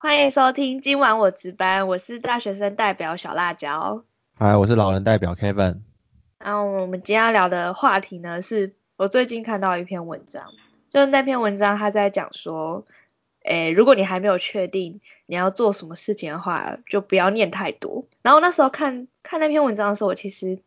欢迎收听今晚我值班，我是大学生代表小辣椒。嗨，我是老人代表 Kevin。然后我们今天要聊的话题呢，是我最近看到一篇文章，就是那篇文章他在讲说，诶，如果你还没有确定你要做什么事情的话，就不要念太多。然后那时候看看那篇文章的时候，我其实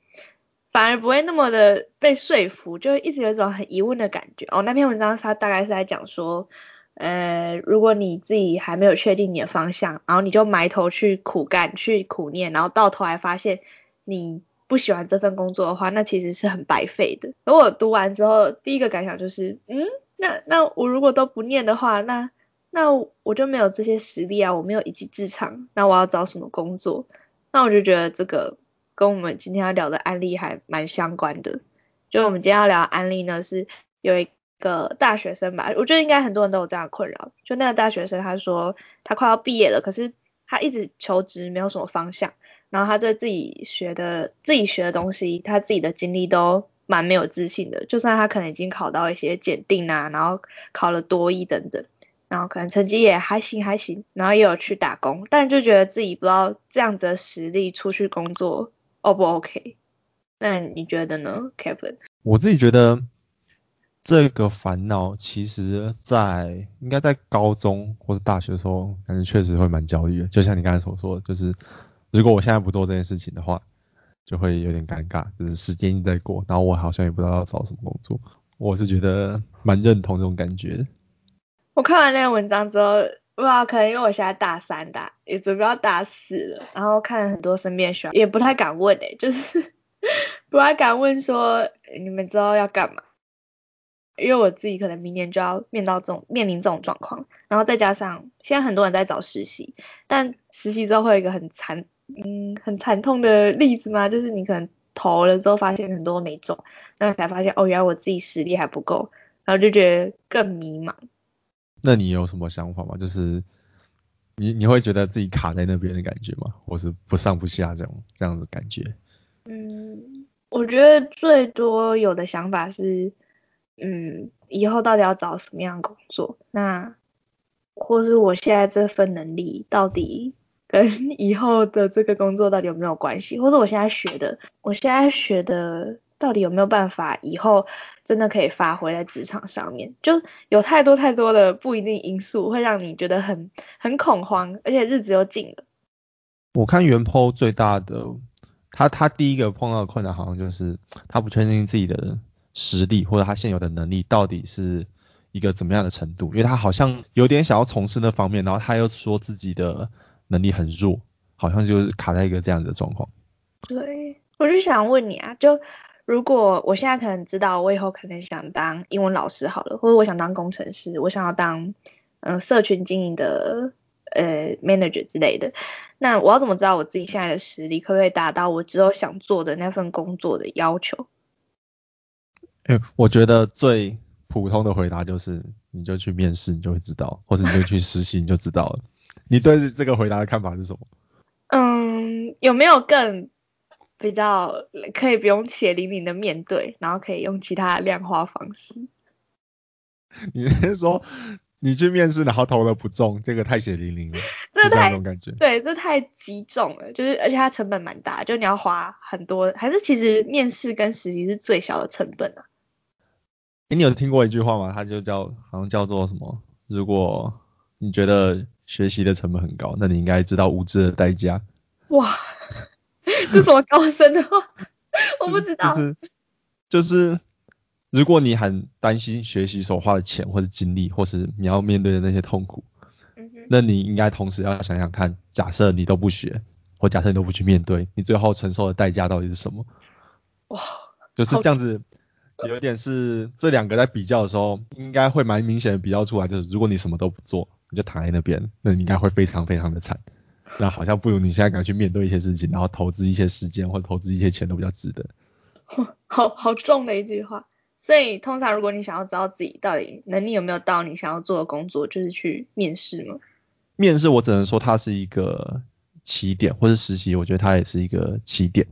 反而不会那么的被说服，就一直有一种很疑问的感觉。哦，那篇文章它大概是在讲说。呃，如果你自己还没有确定你的方向，然后你就埋头去苦干、去苦念，然后到头来发现你不喜欢这份工作的话，那其实是很白费的。而我读完之后，第一个感想就是，嗯，那那我如果都不念的话，那那我就没有这些实力啊，我没有一技之长，那我要找什么工作？那我就觉得这个跟我们今天要聊的案例还蛮相关的。就我们今天要聊案例呢，是有一。个大学生吧，我觉得应该很多人都有这样的困扰。就那个大学生，他说他快要毕业了，可是他一直求职没有什么方向，然后他对自己学的、自己学的东西，他自己的经历都蛮没有自信的。就算他可能已经考到一些检定啊，然后考了多一等等，然后可能成绩也还行还行，然后也有去打工，但就觉得自己不知道这样子的实力出去工作 O 不 OK？那你觉得呢，Kevin？我自己觉得。这个烦恼其实，在应该在高中或者大学的时候，感觉确实会蛮焦虑的。就像你刚才所说的，就是如果我现在不做这件事情的话，就会有点尴尬，就是时间一直在过，然后我好像也不知道要找什么工作。我是觉得蛮认同这种感觉的。我看完那个文章之后，不知道可能因为我现在大三大，也准备要大四了，然后看了很多身边学也不太敢问诶，就是 不太敢问说你们知道要干嘛。因为我自己可能明年就要面到这种面临这种状况，然后再加上现在很多人在找实习，但实习之后会有一个很惨，嗯，很惨痛的例子嘛，就是你可能投了之后发现很多没中，那才发现哦，原来我自己实力还不够，然后就觉得更迷茫。那你有什么想法吗？就是你你会觉得自己卡在那边的感觉吗？或是不上不下这种这样的感觉？嗯，我觉得最多有的想法是。嗯，以后到底要找什么样的工作？那或是我现在这份能力到底跟 以后的这个工作到底有没有关系？或者我现在学的，我现在学的到底有没有办法以后真的可以发挥在职场上面？就有太多太多的不一定因素会让你觉得很很恐慌，而且日子又近了。我看元坡最大的，他他第一个碰到的困难好像就是他不确定自己的。实力或者他现有的能力到底是一个怎么样的程度？因为他好像有点想要从事那方面，然后他又说自己的能力很弱，好像就是卡在一个这样的状况。对，我就想问你啊，就如果我现在可能知道我以后可能想当英文老师好了，或者我想当工程师，我想要当嗯社群经营的呃 manager 之类的，那我要怎么知道我自己现在的实力可不可以达到我之后想做的那份工作的要求？我觉得最普通的回答就是，你就去面试，你就会知道，或者你就去实习，你就知道了。你对这个回答的看法是什么？嗯，有没有更比较可以不用血淋淋的面对，然后可以用其他的量化方式？你是说你去面试，然后投了不中，这个太血淋淋了，这太那种感觉。对，这太击中了，就是而且它成本蛮大，就你要花很多，还是其实面试跟实习是最小的成本啊。你有听过一句话吗？它就叫好像叫做什么？如果你觉得学习的成本很高，那你应该知道无知的代价。哇，这什么高深的话？我不知道。就是就是，如果你很担心学习所花的钱或者精力，或是你要面对的那些痛苦，那你应该同时要想想看，假设你都不学，或假设你都不去面对，你最后承受的代价到底是什么？哇，就是这样子。有点是这两个在比较的时候，应该会蛮明显的比较出来，就是如果你什么都不做，你就躺在那边，那你应该会非常非常的惨。那好像不如你现在赶快去面对一些事情，然后投资一些时间或者投资一些钱都比较值得。好好重的一句话。所以通常如果你想要知道自己到底能力有没有到你想要做的工作，就是去面试吗？面试我只能说它是一个起点，或是实习，我觉得它也是一个起点。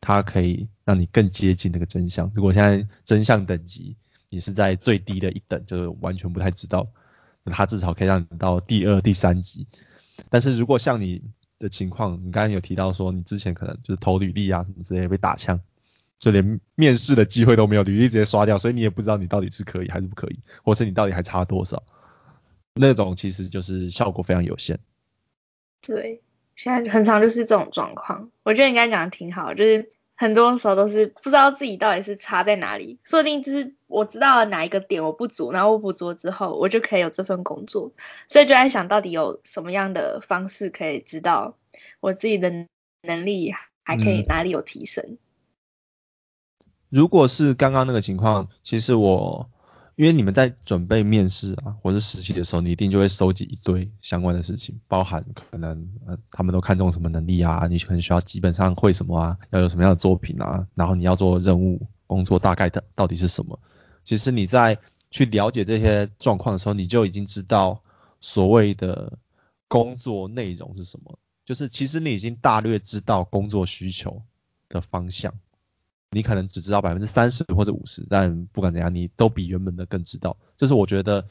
它可以让你更接近那个真相。如果现在真相等级你是在最低的一等，就是完全不太知道，那它至少可以让你到第二、第三级，但是如果像你的情况，你刚刚有提到说你之前可能就是投履历啊什么之类被打枪，就连面试的机会都没有，履历直接刷掉，所以你也不知道你到底是可以还是不可以，或是你到底还差多少，那种其实就是效果非常有限。对，现在很常就是这种状况，我觉得你刚才讲的挺好，就是很多时候都是不知道自己到底是差在哪里，说不定就是我知道了哪一个点我不足，然后我补足之后，我就可以有这份工作，所以就在想到底有什么样的方式可以知道我自己的能力还可以哪里有提升。如果是刚刚那个情况，其实我。因为你们在准备面试啊，或者实习的时候，你一定就会收集一堆相关的事情，包含可能呃他们都看重什么能力啊，你可能需要基本上会什么啊，要有什么样的作品啊，然后你要做任务工作大概的到底是什么。其实你在去了解这些状况的时候，你就已经知道所谓的工作内容是什么，就是其实你已经大略知道工作需求的方向。你可能只知道百分之三十或者五十，但不管怎样，你都比原本的更知道。这是我觉得，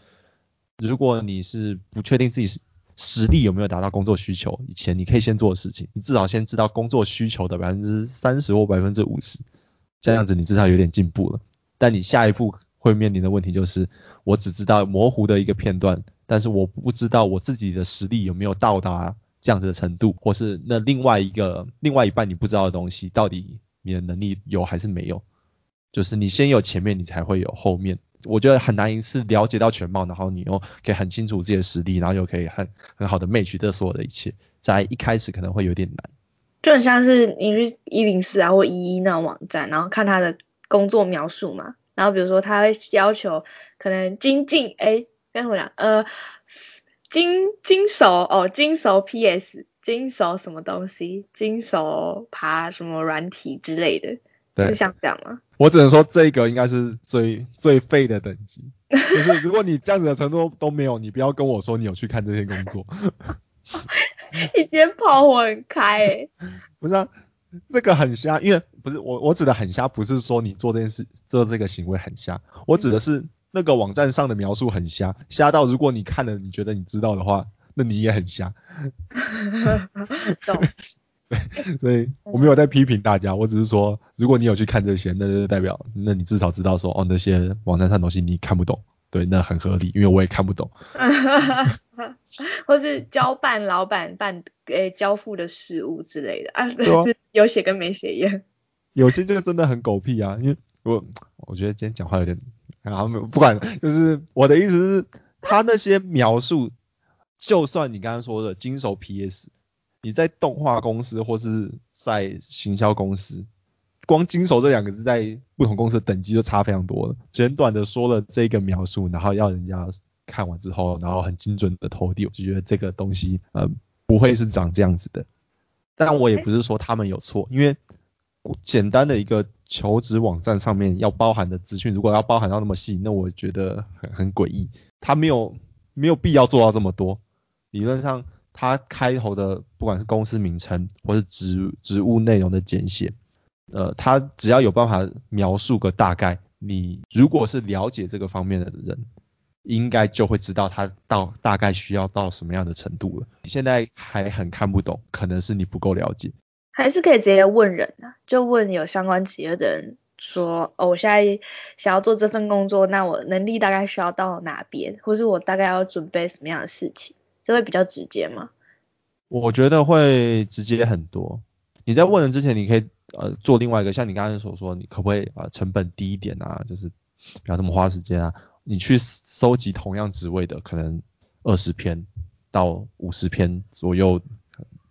如果你是不确定自己实力有没有达到工作需求以前，你可以先做的事情，你至少先知道工作需求的百分之三十或百分之五十，这样子你至少有点进步了。但你下一步会面临的问题就是，我只知道模糊的一个片段，但是我不知道我自己的实力有没有到达这样子的程度，或是那另外一个另外一半你不知道的东西到底。你的能力有还是没有？就是你先有前面，你才会有后面。我觉得很难一次了解到全貌，然后你又可以很清楚自己的实力，然后又可以很很好的 match 这所有的一切，在一开始可能会有点难。就很像是你去一零四啊或一一那种网站，然后看他的工作描述嘛，然后比如说他会要求可能精进，哎，跟我讲，呃，精精手哦，精手 PS。经手什么东西？金手爬什么软体之类的，是像这样吗？我只能说这个应该是最最废的等级。就是如果你这样子的程度都没有，你不要跟我说你有去看这些工作。你今天炮火很开诶。不是啊，这个很瞎，因为不是我我指的很瞎，不是说你做这件事做这个行为很瞎，我指的是那个网站上的描述很瞎，瞎到如果你看了你觉得你知道的话。那你也很瞎，对，所以我没有在批评大家，我只是说，如果你有去看这些，那就代表，那你至少知道说，哦，那些网站上东西你看不懂，对，那很合理，因为我也看不懂。或是交办老板办诶交付的事物之类的啊，是有写跟没写一样。有些就真的很狗屁啊，因为我我觉得今天讲话有点，然后不管，就是我的意思是，他那些描述。就算你刚刚说的金手 PS，你在动画公司或是在行销公司，光金手这两个字在不同公司的等级就差非常多了。简短的说了这个描述，然后要人家看完之后，然后很精准的投递，我就觉得这个东西呃不会是长这样子的。但我也不是说他们有错，因为简单的一个求职网站上面要包含的资讯，如果要包含到那么细，那我觉得很很诡异。他没有没有必要做到这么多。理论上，它开头的不管是公司名称或是职职务内容的简写，呃，它只要有办法描述个大概，你如果是了解这个方面的人，应该就会知道它到大概需要到什么样的程度了。你现在还很看不懂，可能是你不够了解。还是可以直接问人啊，就问有相关企业的人说，哦，我现在想要做这份工作，那我能力大概需要到哪边，或是我大概要准备什么样的事情？这会比较直接吗？我觉得会直接很多。你在问人之前，你可以呃做另外一个，像你刚才所说，你可不可以啊成本低一点啊，就是不要那么花时间啊。你去收集同样职位的，可能二十篇到五十篇左右，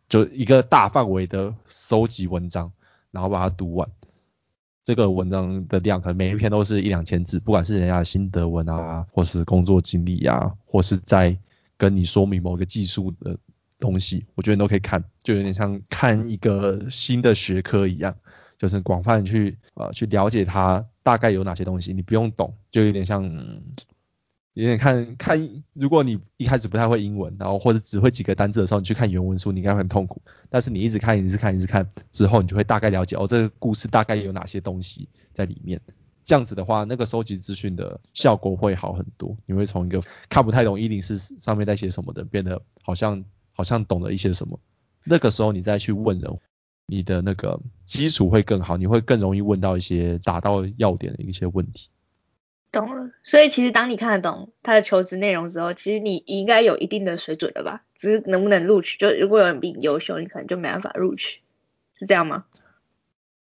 就一个大范围的收集文章，然后把它读完。这个文章的量可能每一篇都是一两千字，不管是人家的心得文啊，或是工作经历啊，或是在跟你说明某个技术的东西，我觉得你都可以看，就有点像看一个新的学科一样，就是广泛去呃去了解它大概有哪些东西，你不用懂，就有点像有点看看，如果你一开始不太会英文，然后或者只会几个单字的时候，你去看原文书，你应该很痛苦。但是你一直看，一直看，一直看之后，你就会大概了解哦，这个故事大概有哪些东西在里面。这样子的话，那个收集资讯的效果会好很多。你会从一个看不太懂一零四上面在写什么的，变得好像好像懂了一些什么。那个时候你再去问人，你的那个基础会更好，你会更容易问到一些打到要点的一些问题。懂了，所以其实当你看得懂他的求职内容之后，其实你应该有一定的水准了吧？只是能不能录取，就如果有人比你优秀，你可能就没办法录取，是这样吗？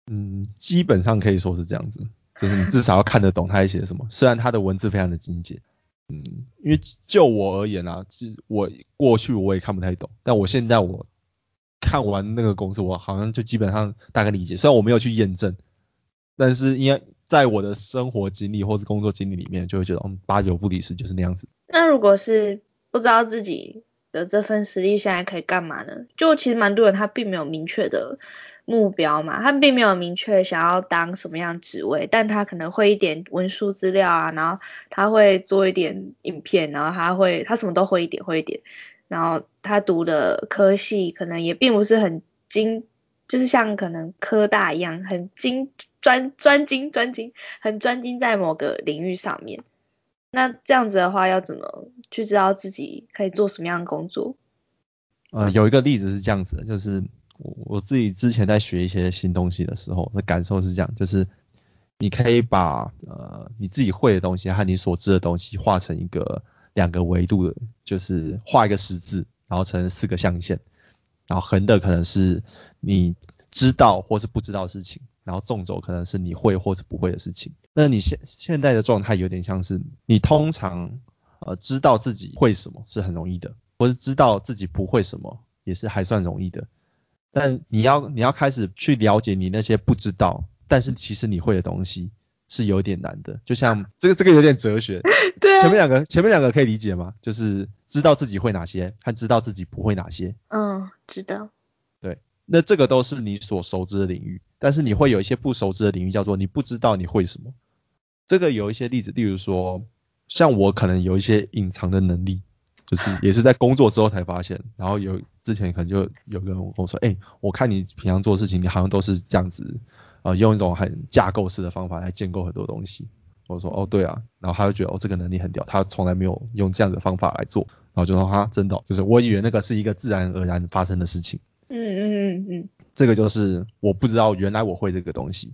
嗯，基本上可以说是这样子，就是你至少要看得懂他在写什么，虽然他的文字非常的精简。嗯，因为就我而言啊，其实我过去我也看不太懂，但我现在我看完那个公式，我好像就基本上大概理解，虽然我没有去验证，但是因为。在我的生活经历或者工作经历里面，就会觉得，嗯，八九不离十就是那样子。那如果是不知道自己的这份实力现在可以干嘛呢？就其实蛮多人他并没有明确的目标嘛，他并没有明确想要当什么样职位，但他可能会一点文书资料啊，然后他会做一点影片，然后他会他什么都会一点会一点，然后他读的科系可能也并不是很精，就是像可能科大一样很精。专专精专精，很专精在某个领域上面。那这样子的话，要怎么去知道自己可以做什么样的工作？呃，有一个例子是这样子的，就是我我自己之前在学一些新东西的时候，的感受是这样，就是你可以把呃你自己会的东西和你所知的东西画成一个两个维度的，就是画一个十字，然后成四个象限，然后横的可能是你知道或是不知道的事情。然后纵轴可能是你会或者不会的事情。那你现现在的状态有点像是你通常呃知道自己会什么是很容易的，或是知道自己不会什么也是还算容易的。但你要你要开始去了解你那些不知道，但是其实你会的东西是有点难的。就像 这个这个有点哲学。对。前面两个前面两个可以理解吗？就是知道自己会哪些，和知道自己不会哪些。嗯，知道。对。那这个都是你所熟知的领域。但是你会有一些不熟知的领域，叫做你不知道你会什么。这个有一些例子，例如说，像我可能有一些隐藏的能力，就是也是在工作之后才发现。然后有之前可能就有个人跟我说，哎，我看你平常做事情，你好像都是这样子，呃，用一种很架构式的方法来建构很多东西。我说，哦，对啊。然后他就觉得，哦，这个能力很屌，他从来没有用这样的方法来做。然后就说，哈，真的，就是我以为那个是一个自然而然发生的事情。嗯嗯嗯嗯。这个就是我不知道原来我会这个东西，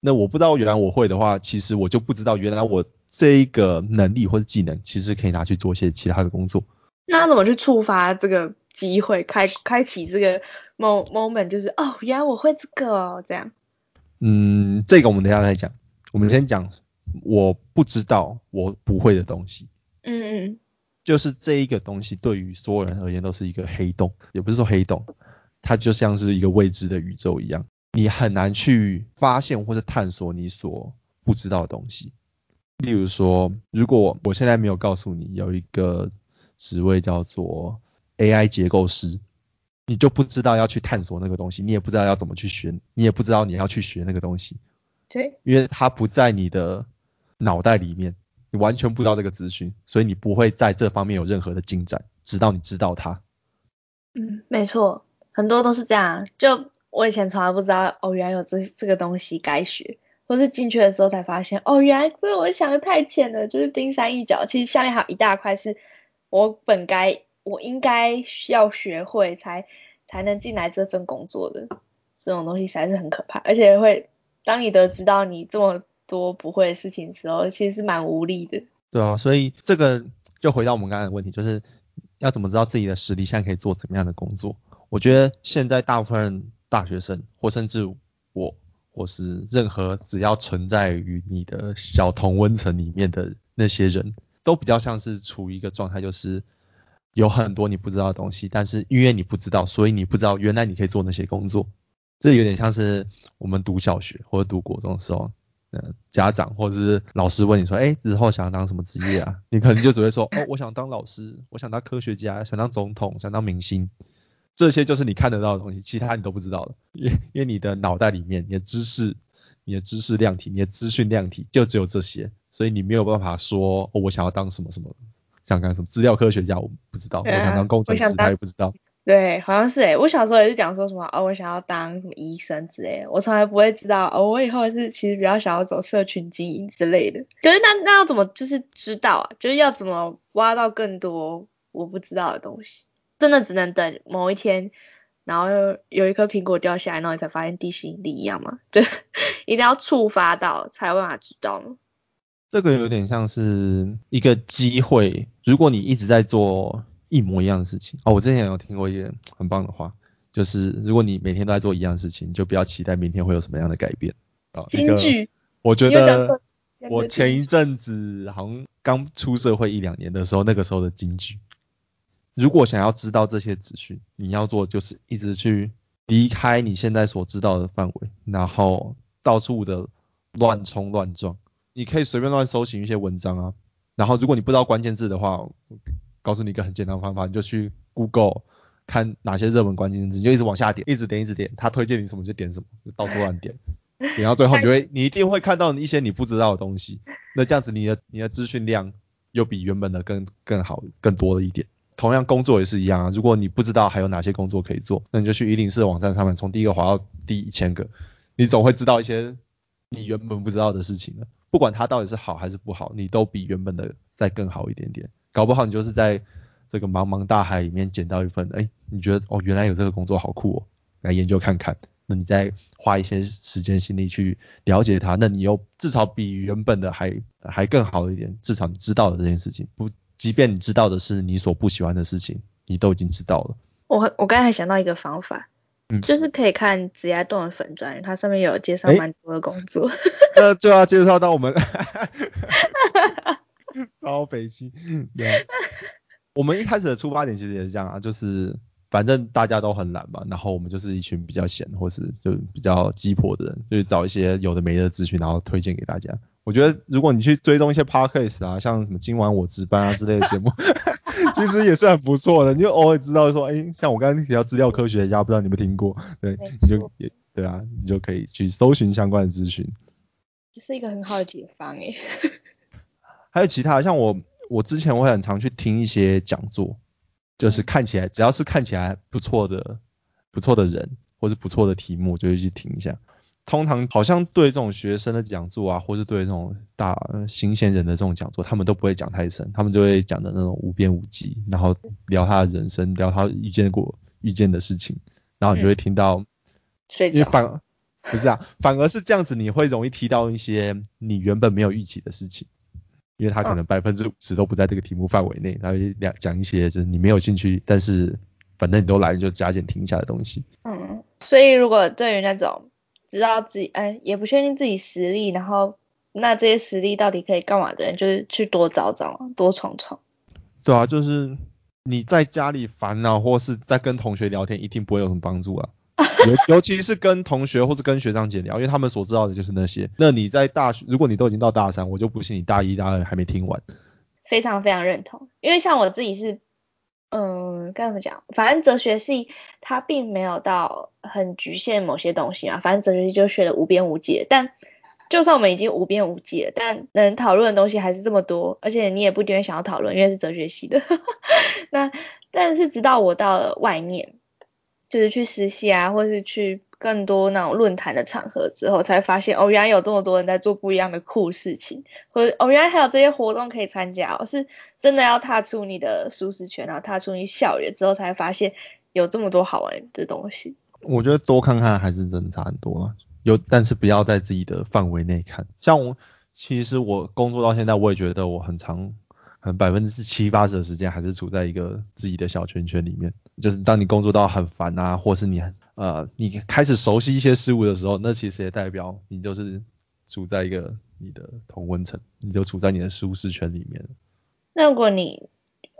那我不知道原来我会的话，其实我就不知道原来我这一个能力或者技能其实可以拿去做一些其他的工作。那怎么去触发这个机会，开开启这个 moment，就是哦，原来我会这个哦，这样。嗯，这个我们等下再讲，我们先讲我不知道我不会的东西。嗯嗯。就是这一个东西对于所有人而言都是一个黑洞，也不是说黑洞。它就像是一个未知的宇宙一样，你很难去发现或是探索你所不知道的东西。例如说，如果我现在没有告诉你有一个职位叫做 AI 结构师，你就不知道要去探索那个东西，你也不知道要怎么去学，你也不知道你要去学那个东西。对，因为它不在你的脑袋里面，你完全不知道这个资讯，所以你不会在这方面有任何的进展，直到你知道它。嗯，没错。很多都是这样，就我以前从来不知道，哦，原来有这这个东西该学，或是进去的时候才发现，哦，原来这我想的太浅了，就是冰山一角，其实下面还有一大块是我本该我应该需要学会才才能进来这份工作的，这种东西实在是很可怕，而且会当你得知到你这么多不会的事情的时候，其实是蛮无力的。对啊，所以这个就回到我们刚才的问题，就是要怎么知道自己的实力现在可以做怎么样的工作？我觉得现在大部分大学生，或甚至我，或是任何只要存在于你的小同温层里面的那些人，都比较像是处于一个状态，就是有很多你不知道的东西，但是因为你不知道，所以你不知道原来你可以做那些工作。这有点像是我们读小学或者读国中的时候，呃，家长或者是老师问你说，哎，之后想当什么职业啊？你可能就只会说，哦，我想当老师，我想当科学家，想当总统，想当明星。这些就是你看得到的东西，其他你都不知道的，因为因为你的脑袋里面，你的知识，你的知识量体，你的资讯量体就只有这些，所以你没有办法说，哦，我想要当什么什么，想当什么资料科学家，我不知道，我想当工程师，他也不知道。对，好像是诶，我小时候也是讲说什么，哦，我想要当什么医生之类的，我从来不会知道，哦，我以后是其实比较想要走社群经营之类的。可是那那要怎么就是知道啊？就是要怎么挖到更多我不知道的东西？真的只能等某一天，然后有一颗苹果掉下来，然后你才发现地心引力一样吗？就一定要触发到才有办法知道吗？这个有点像是一个机会，如果你一直在做一模一样的事情，哦，我之前有听过一个很棒的话，就是如果你每天都在做一样事情，就不要期待明天会有什么样的改变。啊，京剧，我觉得我前一阵子好像刚出社会一两年的时候，那个时候的京剧。如果想要知道这些资讯，你要做就是一直去离开你现在所知道的范围，然后到处的乱冲乱撞。你可以随便乱搜寻一些文章啊，然后如果你不知道关键字的话，告诉你一个很简单的方法，你就去 Google 看哪些热门关键字，你就一直往下点，一直点，一直点，他推荐你什么就点什么，就到处乱点，点到最后你会，你一定会看到一些你不知道的东西。那这样子你的你的资讯量又比原本的更更好更多了一点。同样工作也是一样啊，如果你不知道还有哪些工作可以做，那你就去一零四的网站上面，从第一个滑到第一千个，你总会知道一些你原本不知道的事情了。不管它到底是好还是不好，你都比原本的再更好一点点。搞不好你就是在这个茫茫大海里面捡到一份，哎，你觉得哦原来有这个工作好酷哦，来研究看看。那你再花一些时间心力去了解它，那你又至少比原本的还还更好一点，至少你知道了这件事情不。即便你知道的是你所不喜欢的事情，你都已经知道了。我我刚才想到一个方法，嗯，就是可以看职业动的粉砖，它上面有介绍蛮多的工作。那就要介绍到我们，超北京。我们一开始的出发点其实也是这样啊，就是反正大家都很懒嘛，然后我们就是一群比较闲或是就比较鸡婆的人，就是找一些有的没的资讯，然后推荐给大家。我觉得如果你去追踪一些 podcast 啊，像什么今晚我值班啊之类的节目，其实也是很不错的。你就 偶尔知道说，哎，像我刚刚提到资料科学家，不知道你们听过？对，你就也对啊，你就可以去搜寻相关的资讯。这是一个很好的解方诶。还有其他，像我我之前会很常去听一些讲座，就是看起来只要是看起来不错的不错的人，或是不错的题目，就会去听一下。通常好像对这种学生的讲座啊，或是对这种大新鲜人的这种讲座，他们都不会讲太深，他们就会讲的那种无边无际，然后聊他的人生，聊他遇见过遇见的事情，然后你就会听到，因为反不是啊，反而是这样子，你会容易提到一些你原本没有预期的事情，因为他可能百分之五十都不在这个题目范围内，然后讲讲一些就是你没有兴趣，但是反正你都来就加减听一下的东西。嗯，所以如果对于那种。知道自己哎，也不确定自己实力，然后那这些实力到底可以干嘛的人，就是去多找找，多闯闯。对啊，就是你在家里烦恼，或是在跟同学聊天，一定不会有什么帮助啊。尤 尤其是跟同学或者跟学长姐聊，因为他们所知道的就是那些。那你在大学，如果你都已经到大三，我就不信你大一、大二还没听完。非常非常认同，因为像我自己是。嗯，该怎么讲？反正哲学系它并没有到很局限某些东西嘛。反正哲学系就学的无边无际。但就算我们已经无边无际了，但能讨论的东西还是这么多。而且你也不一定会想要讨论，因为是哲学系的。那但是直到我到了外面，就是去实习啊，或是去。更多那种论坛的场合之后，才发现哦，原来有这么多人在做不一样的酷事情，或者哦，原来还有这些活动可以参加哦，是真的要踏出你的舒适圈，然后踏出你校园之后，才发现有这么多好玩的东西。我觉得多看看还是真的差很多，有但是不要在自己的范围内看。像我，其实我工作到现在，我也觉得我很长。百分之七八十的时间还是处在一个自己的小圈圈里面，就是当你工作到很烦啊，或是你很呃你开始熟悉一些事物的时候，那其实也代表你就是处在一个你的同温层，你就处在你的舒适圈里面。那如果你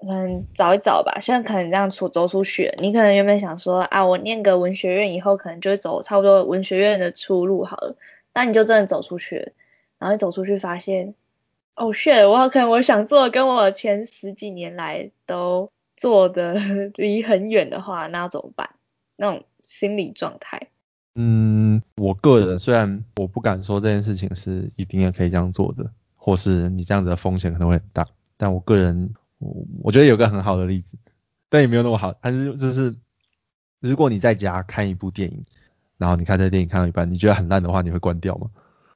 可能找一找吧，现在可能这样出走出去，你可能原本想说啊，我念个文学院以后可能就会走差不多文学院的出路好了，那你就真的走出去，然后走出去发现。哦，shit！我可能我想做跟我前十几年来都做的 离很远的话，那怎么办？那种心理状态。嗯，我个人虽然我不敢说这件事情是一定要可以这样做的，或是你这样子的风险可能会很大，但我个人我我觉得有个很好的例子，但也没有那么好，但是就是如果你在家看一部电影，然后你看这电影看到一半，你觉得很烂的话，你会关掉吗？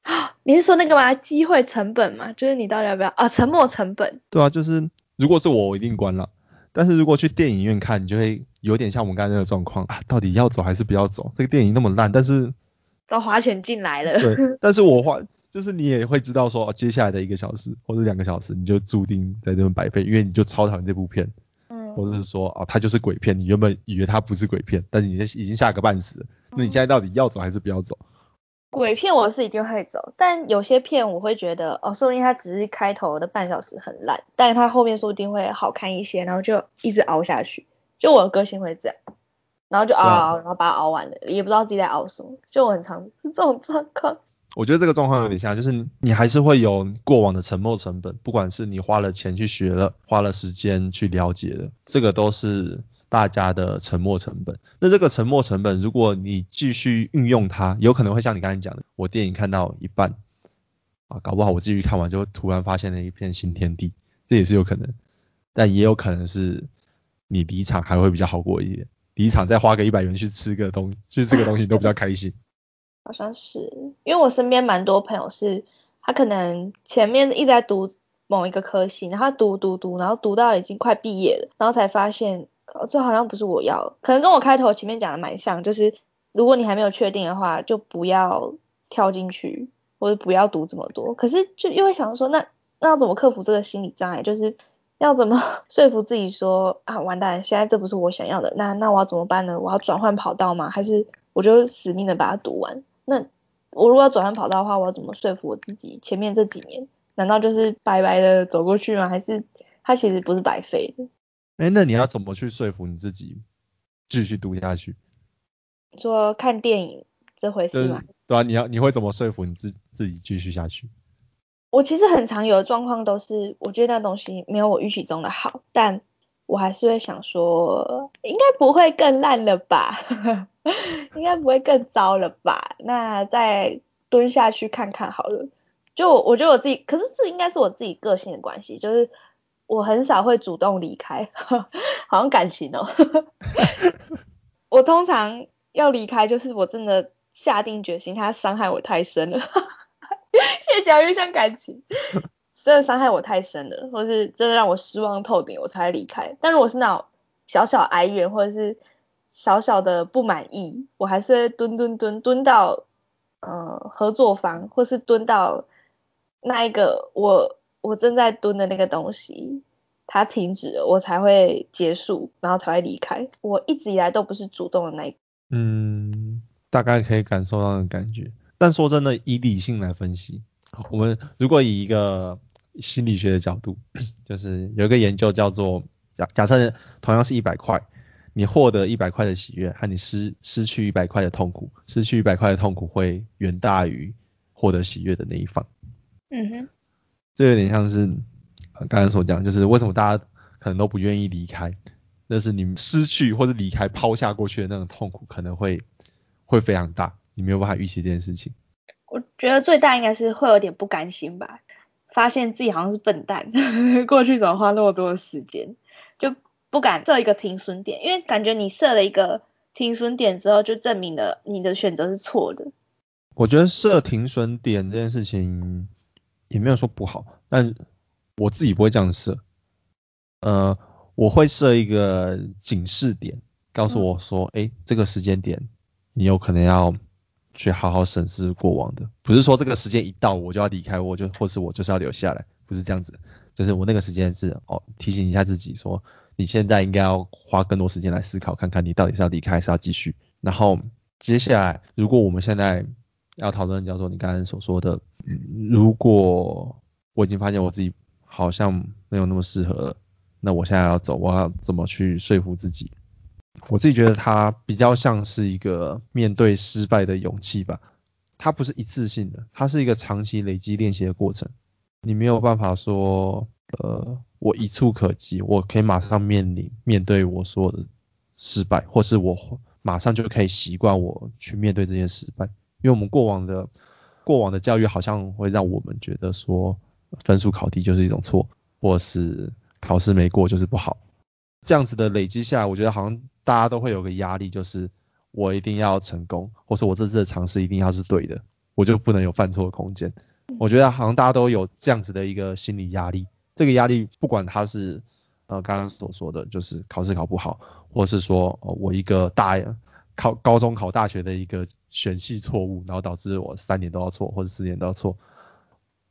你是说那个吗？机会成本嘛，就是你到底要不要啊？沉没成本。对啊，就是如果是我，我一定关了。但是如果去电影院看，你就会有点像我们刚才那个状况啊，到底要走还是不要走？这个电影那么烂，但是都花钱进来了。对，但是我花就是你也会知道说，接下来的一个小时或者两个小时，你就注定在这边白费，因为你就超讨厌这部片。嗯。或者是说啊，它就是鬼片，你原本以为它不是鬼片，但是你已经吓个半死，那你现在到底要走还是不要走？鬼片我是一定会走，但有些片我会觉得哦，说不定它只是开头的半小时很烂，但是它后面说不定会好看一些，然后就一直熬下去。就我的个性会这样，然后就熬熬，然后把它熬完了，也不知道自己在熬什么。就我很常是 这种状况。我觉得这个状况有点像，就是你还是会有过往的沉没成本，不管是你花了钱去学了，花了时间去了解的，这个都是。大家的沉没成本，那这个沉没成本，如果你继续运用它，有可能会像你刚才讲的，我电影看到一半，啊，搞不好我继续看完就突然发现了一片新天地，这也是有可能，但也有可能是你离场还会比较好过一点，离场再花个一百元去吃个东，去吃个东西都比较开心。好像是，因为我身边蛮多朋友是，他可能前面一直在读某一个科系，然后读读读，然后读到已经快毕业了，然后才发现。哦这好像不是我要，可能跟我开头前面讲的蛮像，就是如果你还没有确定的话，就不要跳进去，或者不要读这么多。可是就又会想说，那那要怎么克服这个心理障碍？就是要怎么 说服自己说啊，完蛋，现在这不是我想要的，那那我要怎么办呢？我要转换跑道吗？还是我就死命的把它读完？那我如果要转换跑道的话，我要怎么说服我自己？前面这几年难道就是白白的走过去吗？还是它其实不是白费的？哎，那你要怎么去说服你自己继续读下去？说看电影这回事吗？对啊，你要你会怎么说服你自自己继续下去？我其实很常有的状况都是，我觉得那东西没有我预期中的好，但我还是会想说，应该不会更烂了吧？应该不会更糟了吧？那再蹲下去看看好了。就我觉得我自己，可是这应该是我自己个性的关系，就是。我很少会主动离开，好像感情哦。我通常要离开，就是我真的下定决心，他伤害我太深了，越讲越像感情，真的伤害我太深了，或是真的让我失望透顶，我才离开。但如果是那种小小哀怨，或者是小小的不满意，我还是会蹲蹲蹲蹲到呃合作方，或是蹲到那一个我。我正在蹲的那个东西，它停止了，我才会结束，然后才会离开。我一直以来都不是主动的那一。嗯，大概可以感受到的感觉。但说真的，以理性来分析，我们如果以一个心理学的角度，就是有一个研究叫做假假设同样是一百块，你获得一百块的喜悦和你失失去一百块的痛苦，失去一百块的痛苦会远大于获得喜悦的那一方。嗯哼。这有点像是刚才所讲，就是为什么大家可能都不愿意离开，那是你失去或者离开抛下过去的那种痛苦，可能会会非常大，你没有办法预期这件事情。我觉得最大应该是会有点不甘心吧，发现自己好像是笨蛋，过去怎么花那么多的时间，就不敢设一个停损点，因为感觉你设了一个停损点之后，就证明了你的选择是错的。我觉得设停损点这件事情。也没有说不好，但我自己不会这样设，呃，我会设一个警示点，告诉我说，哎，这个时间点你有可能要去好好审视过往的，不是说这个时间一到我就要离开，我就或是我就是要留下来，不是这样子，就是我那个时间是哦提醒一下自己说，你现在应该要花更多时间来思考，看看你到底是要离开还是要继续，然后接下来如果我们现在要讨论叫做你刚刚所说的，如果我已经发现我自己好像没有那么适合了，那我现在要走，我要怎么去说服自己？我自己觉得它比较像是一个面对失败的勇气吧，它不是一次性的，它是一个长期累积练习的过程。你没有办法说，呃，我一触可及，我可以马上面临面对我所有的失败，或是我马上就可以习惯我去面对这些失败。因为我们过往的过往的教育好像会让我们觉得说分数考低就是一种错，或是考试没过就是不好，这样子的累积下来，我觉得好像大家都会有个压力，就是我一定要成功，或是我这次的尝试一定要是对的，我就不能有犯错的空间。我觉得好像大家都有这样子的一个心理压力，这个压力不管它是呃刚刚所说的，就是考试考不好，或是说我一个大考高中考大学的一个选系错误，然后导致我三年都要错，或者四年都要错。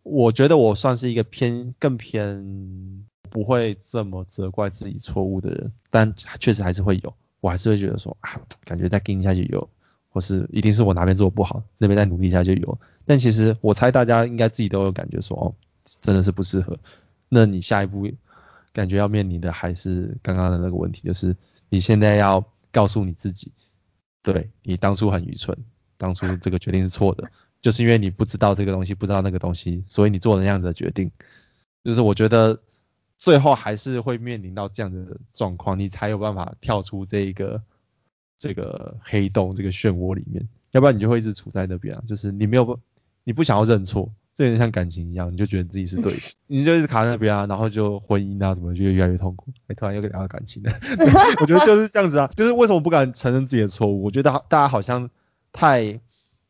我觉得我算是一个偏更偏不会这么责怪自己错误的人，但确实还是会有，我还是会觉得说啊，感觉再跟下去有，或是一定是我哪边做的不好，那边再努力一下就有。但其实我猜大家应该自己都有感觉说哦，真的是不适合。那你下一步感觉要面临的还是刚刚的那个问题，就是你现在要告诉你自己，对你当初很愚蠢，当初这个决定是错的。就是因为你不知道这个东西，不知道那个东西，所以你做了那样子的决定。就是我觉得最后还是会面临到这样的状况，你才有办法跳出这一个这个黑洞、这个漩涡里面。要不然你就会一直处在那边啊，就是你没有不你不想要认错，这有点像感情一样，你就觉得自己是对的，你就一直卡在那边啊，然后就婚姻啊什么就越来越痛苦。哎，突然又聊到感情了，我觉得就是这样子啊，就是为什么不敢承认自己的错误？我觉得大家好像太。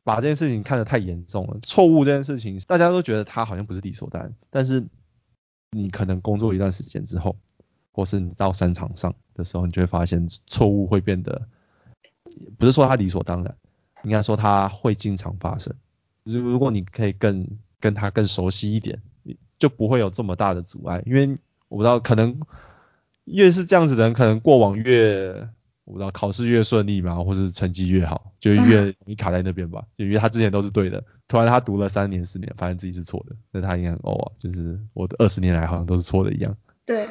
把这件事情看得太严重了，错误这件事情大家都觉得它好像不是理所当然，但是你可能工作一段时间之后，或是你到商场上的时候，你就会发现错误会变得，不是说它理所当然，应该说它会经常发生。如如果你可以更跟他更熟悉一点，就不会有这么大的阻碍，因为我不知道可能越是这样子的人，可能过往越。我不知道考试越顺利嘛，或是成绩越好，就越你卡在那边吧。因为他之前都是对的，突然他读了三年四年，发现自己是错的，那他应该很哦啊，就是我二十年来好像都是错的一样。对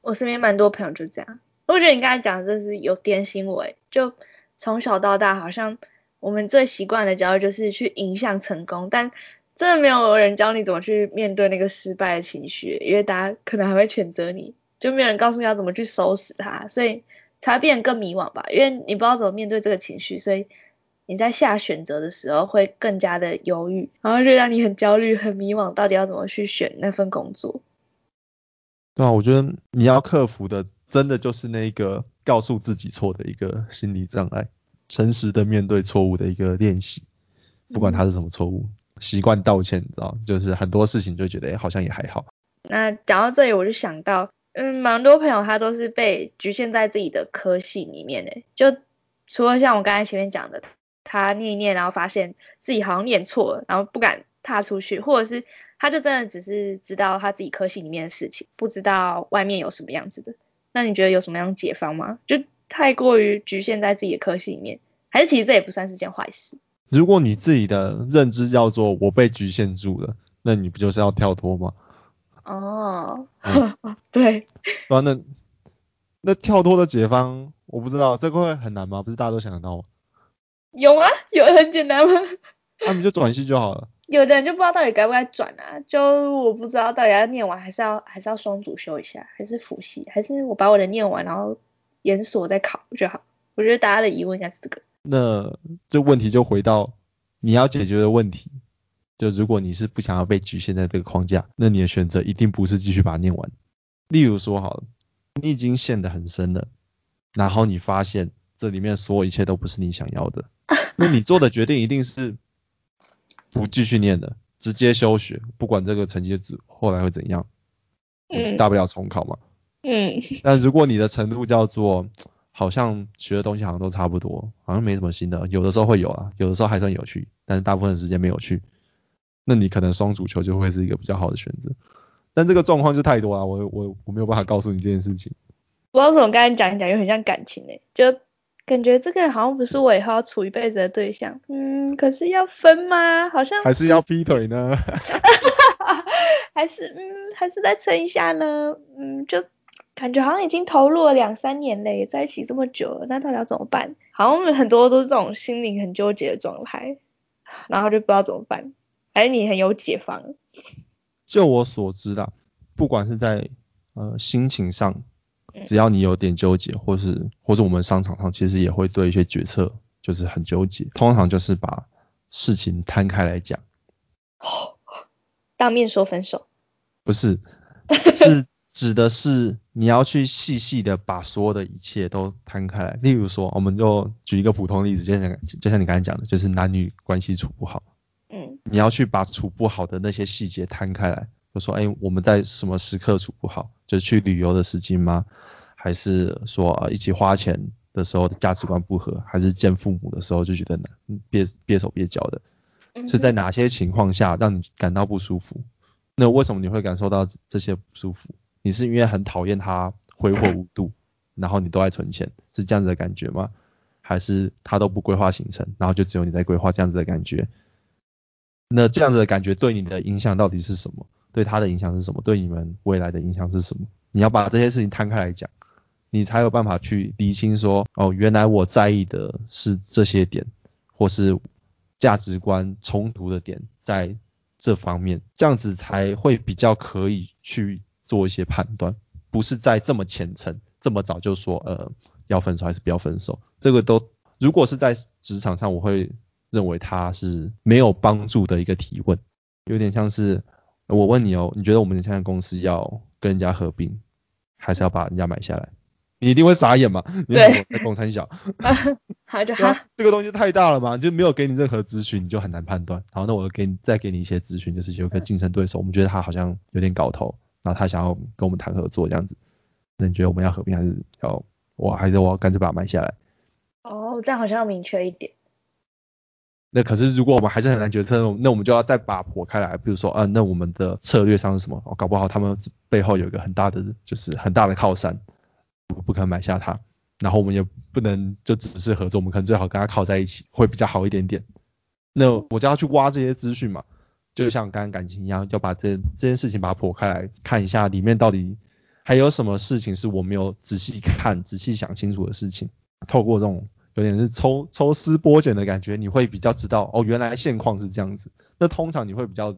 我身边蛮多朋友就这样，我觉得你刚才讲的是有点醒我，就从小到大好像我们最习惯的教育就是去影响成功，但真的没有人教你怎么去面对那个失败的情绪，因为大家可能还会谴责你，就没有人告诉你要怎么去收拾它，所以。才会变得更迷惘吧，因为你不知道怎么面对这个情绪，所以你在下选择的时候会更加的犹豫，然后就让你很焦虑、很迷惘，到底要怎么去选那份工作。对啊，我觉得你要克服的，真的就是那个告诉自己错的一个心理障碍，诚实的面对错误的一个练习，不管它是什么错误，习惯道歉，你知道，就是很多事情就觉得，哎，好像也还好。那讲到这里，我就想到。嗯，蛮多朋友他都是被局限在自己的科系里面的，就除了像我刚才前面讲的，他念一念，然后发现自己好像念错了，然后不敢踏出去，或者是他就真的只是知道他自己科系里面的事情，不知道外面有什么样子的。那你觉得有什么样解方吗？就太过于局限在自己的科系里面，还是其实这也不算是件坏事？如果你自己的认知叫做我被局限住了，那你不就是要跳脱吗？哦，对，啊，那那跳脱的解方，我不知道这个会很难吗？不是大家都想得到吗？有啊，有很简单吗？那你就转系就好了。有的人就不知道到底该不该转啊，就我不知道到底要念完还是要还是要双主修一下，还是辅系，还是我把我的念完然后研所再考就好。我觉得大家的疑问应该是这个。那这问题就回到你要解决的问题。就如果你是不想要被局限在这个框架，那你的选择一定不是继续把它念完。例如说，好了，你已经陷得很深了，然后你发现这里面所有一切都不是你想要的，那你做的决定一定是不继续念的，直接休学，不管这个成绩后来会怎样，大不了重考嘛。嗯。但如果你的程度叫做好像学的东西好像都差不多，好像没什么新的，有的时候会有啊，有的时候还算有趣，但是大部分时间没有趣。那你可能双主球就会是一个比较好的选择，但这个状况就太多了，我我我没有办法告诉你这件事情。不知道为什么刚才讲一讲又很像感情诶，就感觉这个好像不是我以后要处一辈子的对象，嗯，可是要分吗？好像还是要劈腿呢？还是嗯，还是再撑一下呢？嗯，就感觉好像已经投入了两三年嘞，在一起这么久了，那到底要怎么办？好像很多都是这种心灵很纠结的状态，然后就不知道怎么办。哎，你很有解放。就我所知啦，不管是在呃心情上，只要你有点纠结，或是或是我们商场上其实也会对一些决策就是很纠结，通常就是把事情摊开来讲。当面说分手？不是，是指的是你要去细细的把所有的一切都摊开来。例如说，我们就举一个普通例子，就像就像你刚才讲的，就是男女关系处不好。嗯，你要去把处不好的那些细节摊开来，就说，哎，我们在什么时刻处不好？就是去旅游的时机吗？还是说一起花钱的时候的价值观不合？还是见父母的时候就觉得难，别别手别脚的？是在哪些情况下让你感到不舒服？那为什么你会感受到这些不舒服？你是因为很讨厌他挥霍无度，然后你都爱存钱，是这样子的感觉吗？还是他都不规划行程，然后就只有你在规划这样子的感觉？那这样子的感觉对你的影响到底是什么？对他的影响是什么？对你们未来的影响是什么？你要把这些事情摊开来讲，你才有办法去理清说，哦，原来我在意的是这些点，或是。价值观冲突的点在这方面，这样子才会比较可以去做一些判断，不是在这么浅层，这么早就说呃要分手还是不要分手，这个都如果是在职场上，我会认为它是没有帮助的一个提问，有点像是我问你哦，你觉得我们现在公司要跟人家合并，还是要把人家买下来？你一定会傻眼嘛？对，在共产小，好就好。这个东西太大了嘛，就没有给你任何资讯，你就很难判断。好，那我给你再给你一些资讯，就是有个竞争对手，我们觉得他好像有点搞头，然后他想要跟我们谈合作这样子。那你觉得我们要合并还是要我还是我要干脆把它买下来？哦，这样好像要明确一点。那可是如果我们还是很难决策，那我们就要再把破开来，比如说，啊，那我们的策略上是什么？哦，搞不好他们背后有一个很大的，就是很大的靠山。我不可能买下它，然后我们也不能就只是合作，我们可能最好跟他靠在一起，会比较好一点点。那我就要去挖这些资讯嘛，就像刚刚感情一样，要把这这件事情把它剖开来看一下，里面到底还有什么事情是我没有仔细看、仔细想清楚的事情。透过这种有点是抽抽丝剥茧的感觉，你会比较知道哦，原来现况是这样子。那通常你会比较，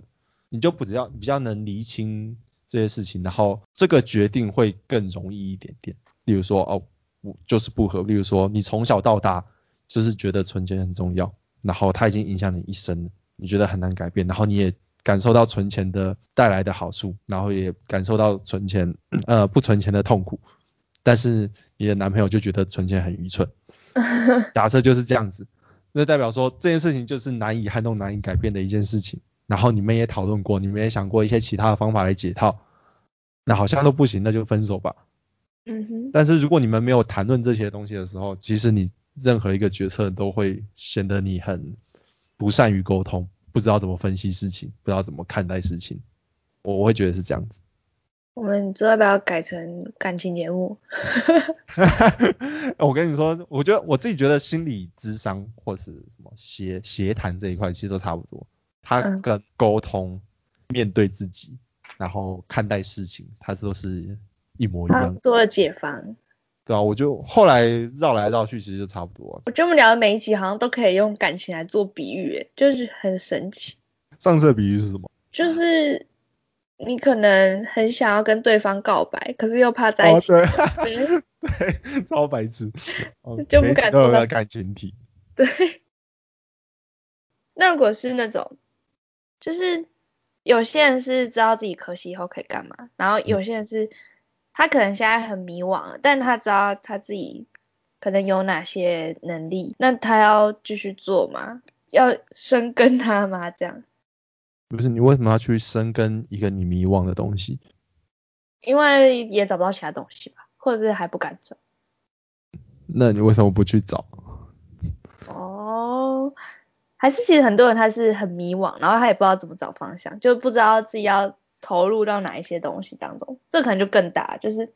你就比较比较能厘清这些事情，然后这个决定会更容易一点点。例如说哦，我就是不合。例如说你从小到大就是觉得存钱很重要，然后它已经影响你一生了，你觉得很难改变，然后你也感受到存钱的带来的好处，然后也感受到存钱呃不存钱的痛苦，但是你的男朋友就觉得存钱很愚蠢。假设就是这样子，那代表说这件事情就是难以撼动、难以改变的一件事情。然后你们也讨论过，你们也想过一些其他的方法来解套，那好像都不行，那就分手吧。嗯哼，但是如果你们没有谈论这些东西的时候，其实你任何一个决策都会显得你很不善于沟通，不知道怎么分析事情，不知道怎么看待事情。我我会觉得是这样子。我们知道要不要改成感情节目？我跟你说，我觉得我自己觉得心理智商或是什么协协谈这一块其实都差不多，它跟沟通、面对自己，然后看待事情，它都是。一模一样，多了解放。对啊，我就后来绕来绕去，其实就差不多。我觉得我们聊的每一集好像都可以用感情来做比喻，就是很神奇。上次的比喻是什么？就是你可能很想要跟对方告白，可是又怕在一起。对，对，超白痴。就不敢说到感情题。对。那如果是那种，就是有些人是知道自己可惜以后可以干嘛，然后有些人是。他可能现在很迷惘，但他知道他自己可能有哪些能力，那他要继续做吗？要深耕他吗？这样？不是，你为什么要去深耕一个你迷惘的东西？因为也找不到其他东西吧，或者是还不敢找。那你为什么不去找？哦，还是其实很多人他是很迷惘，然后他也不知道怎么找方向，就不知道自己要。投入到哪一些东西当中，这可能就更大，就是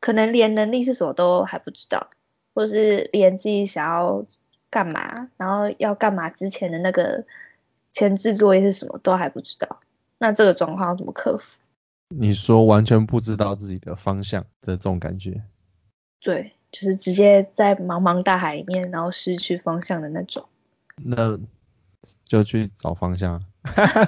可能连能力是什么都还不知道，或是连自己想要干嘛，然后要干嘛之前的那个前置作业是什么都还不知道，那这个状况要怎么克服？你说完全不知道自己的方向的这种感觉？对，就是直接在茫茫大海里面，然后失去方向的那种。那就去找方向。哈哈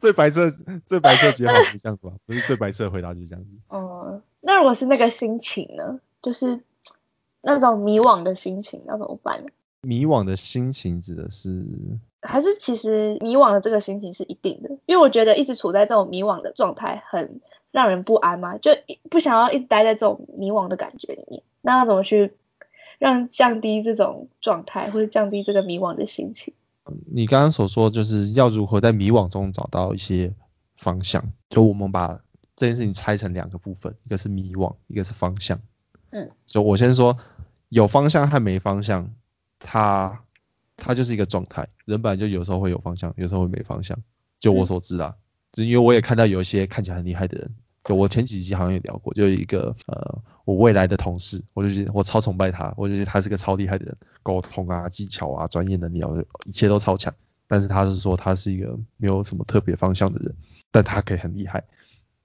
最白色最白色结果是这样子吧？不是最白色的回答就是这样子。哦，那如果是那个心情呢？就是那种迷惘的心情要怎么办？迷惘的心情指的是？还是其实迷惘的这个心情是一定的？因为我觉得一直处在这种迷惘的状态很让人不安嘛，就不想要一直待在这种迷惘的感觉里面。那要怎么去让降低这种状态，或者降低这个迷惘的心情？你刚刚所说就是要如何在迷惘中找到一些方向，就我们把这件事情拆成两个部分，一个是迷惘，一个是方向。嗯，就我先说，有方向和没方向，它它就是一个状态。人本来就有时候会有方向，有时候会没方向。就我所知啊，就因为我也看到有一些看起来很厉害的人，就我前几集好像也聊过，就一个呃我未来的同事，我就觉得我超崇拜他，我觉得他是个超厉害的人，沟通啊、技巧啊、专业能力啊，一切都超强。但是他是说他是一个没有什么特别方向的人，但他可以很厉害。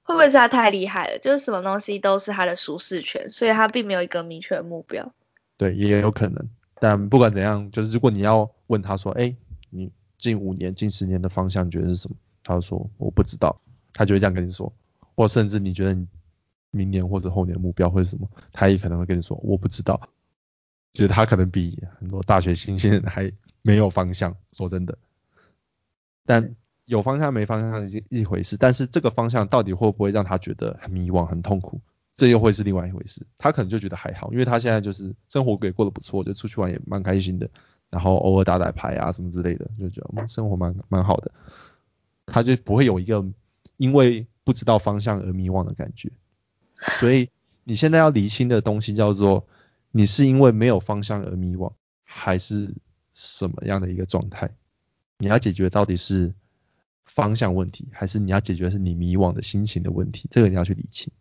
会不会是他太厉害了？就是什么东西都是他的舒适圈，所以他并没有一个明确的目标。对，也有可能。但不管怎样，就是如果你要问他说，哎，你近五年、近十年的方向，你觉得是什么？他说我不知道。他就会这样跟你说。或甚至你觉得你明年或者后年目标会是什么？他也可能会跟你说我不知道。觉得他可能比很多大学新鲜人还没有方向。说真的。但有方向没方向是一回事，但是这个方向到底会不会让他觉得很迷惘、很痛苦，这又会是另外一回事。他可能就觉得还好，因为他现在就是生活也过得不错，就出去玩也蛮开心的，然后偶尔打打牌啊什么之类的，就觉得生活蛮蛮好的。他就不会有一个因为不知道方向而迷惘的感觉。所以你现在要理清的东西叫做，你是因为没有方向而迷惘，还是什么样的一个状态？你要解决到底是方向问题，还是你要解决是你迷惘的心情的问题？这个你要去理清。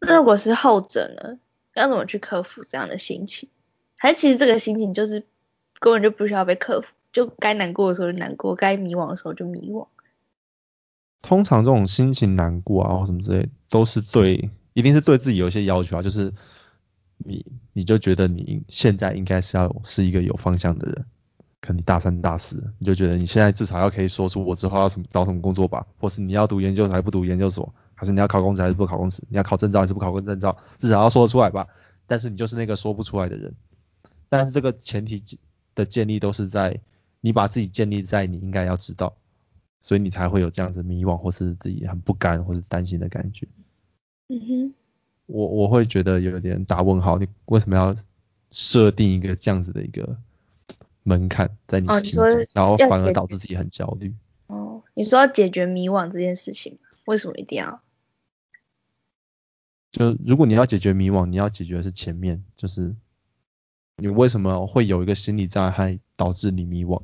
那如果是后者呢？要怎么去克服这样的心情？还其实这个心情就是根本就不需要被克服，就该难过的时候就难过，该迷惘的时候就迷惘。通常这种心情难过啊或什么之类，都是对，一定是对自己有一些要求啊，就是你你就觉得你现在应该是要是一个有方向的人。可能大三大四，你就觉得你现在至少要可以说出我之后要什么找什么工作吧，或是你要读研究所还不读研究所，还是你要考公职还是不考公职，你要考证照还是不考公证照，至少要说得出来吧。但是你就是那个说不出来的人。但是这个前提的建立都是在你把自己建立在你应该要知道，所以你才会有这样子迷惘或是自己很不甘或是担心的感觉。嗯哼，我我会觉得有点打问号，你为什么要设定一个这样子的一个？门槛在你心中，然后反而导致自己很焦虑。哦，你说要解决迷惘这件事情，为什么一定要？就如果你要解决迷惘，你要解决的是前面，就是你为什么会有一个心理障碍导致你迷惘？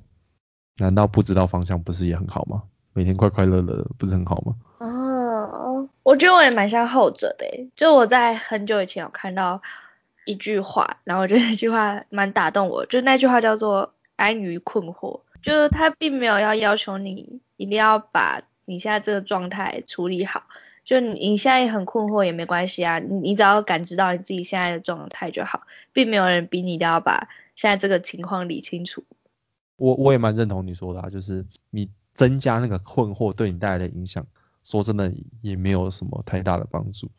难道不知道方向不是也很好吗？每天快快乐乐的不是很好吗？哦，我觉得我也蛮像后者的，就我在很久以前有看到。一句话，然后我觉得那句话蛮打动我，就那句话叫做安于困惑，就是他并没有要要求你一定要把你现在这个状态处理好，就你现在很困惑也没关系啊，你只要感知到你自己现在的状态就好，并没有人逼你一定要把现在这个情况理清楚。我我也蛮认同你说的，啊，就是你增加那个困惑对你带来的影响，说真的也没有什么太大的帮助。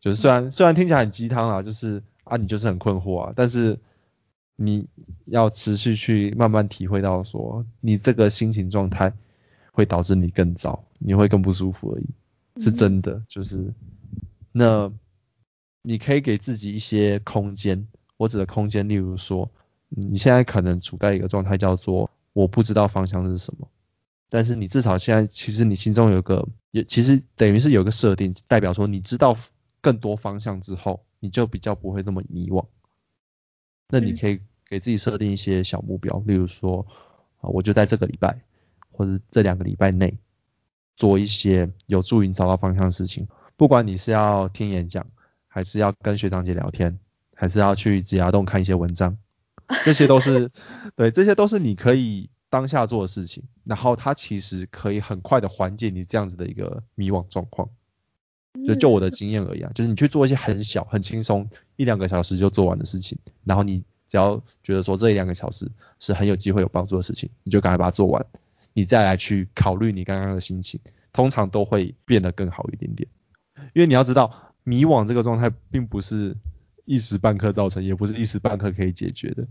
就是虽然虽然听起来很鸡汤啊，就是啊你就是很困惑啊，但是你要持续去慢慢体会到说你这个心情状态会导致你更糟，你会更不舒服而已，是真的。就是那你可以给自己一些空间，我指的空间，例如说你现在可能处在一个状态叫做我不知道方向是什么，但是你至少现在其实你心中有个也其实等于是有个设定，代表说你知道。更多方向之后，你就比较不会那么迷惘。那你可以给自己设定一些小目标，例如说，啊，我就在这个礼拜或者这两个礼拜内做一些有助于你找到方向的事情。不管你是要听演讲，还是要跟学长姐聊天，还是要去指牙洞看一些文章，这些都是对，这些都是你可以当下做的事情。然后它其实可以很快的缓解你这样子的一个迷惘状况。就就我的经验而言，就是你去做一些很小、很轻松，一两个小时就做完的事情，然后你只要觉得说这一两个小时是很有机会有帮助的事情，你就赶快把它做完，你再来去考虑你刚刚的心情，通常都会变得更好一点点。因为你要知道，迷惘这个状态并不是一时半刻造成，也不是一时半刻可以解决的。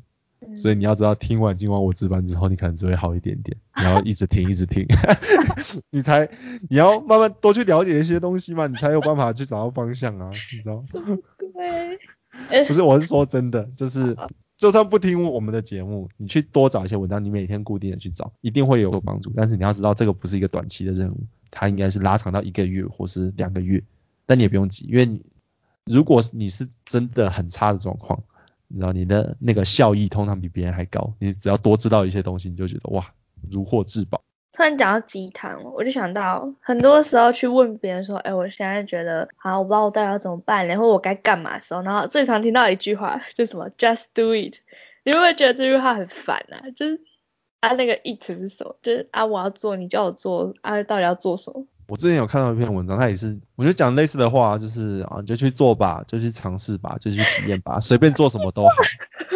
所以你要知道，听完今晚我值班之后，你可能只会好一点点，然后一直听，一直听，你才你要慢慢多去了解一些东西嘛，你才有办法去找到方向啊，你知道？对，不是，我是说真的，就是就算不听我们的节目，你去多找一些文章，你每天固定的去找，一定会有所帮助。但是你要知道，这个不是一个短期的任务，它应该是拉长到一个月或是两个月，但你也不用急，因为你如果你是真的很差的状况，你知道你的那个效益通常比别人还高，你只要多知道一些东西，你就觉得哇如获至宝。突然讲到鸡汤，我就想到很多时候去问别人说，哎，我现在觉得好，我不知道我到底要怎么办，然后我该干嘛的时候，然后最常听到一句话就什么 just do it，你会不会觉得这句话很烦啊？就是啊那个 it 是什么？就是啊我要做，你叫我做啊，到底要做什么？我之前有看到一篇文章，他也是，我就讲类似的话，就是啊，就去做吧，就去尝试吧，就去体验吧，随便做什么都好，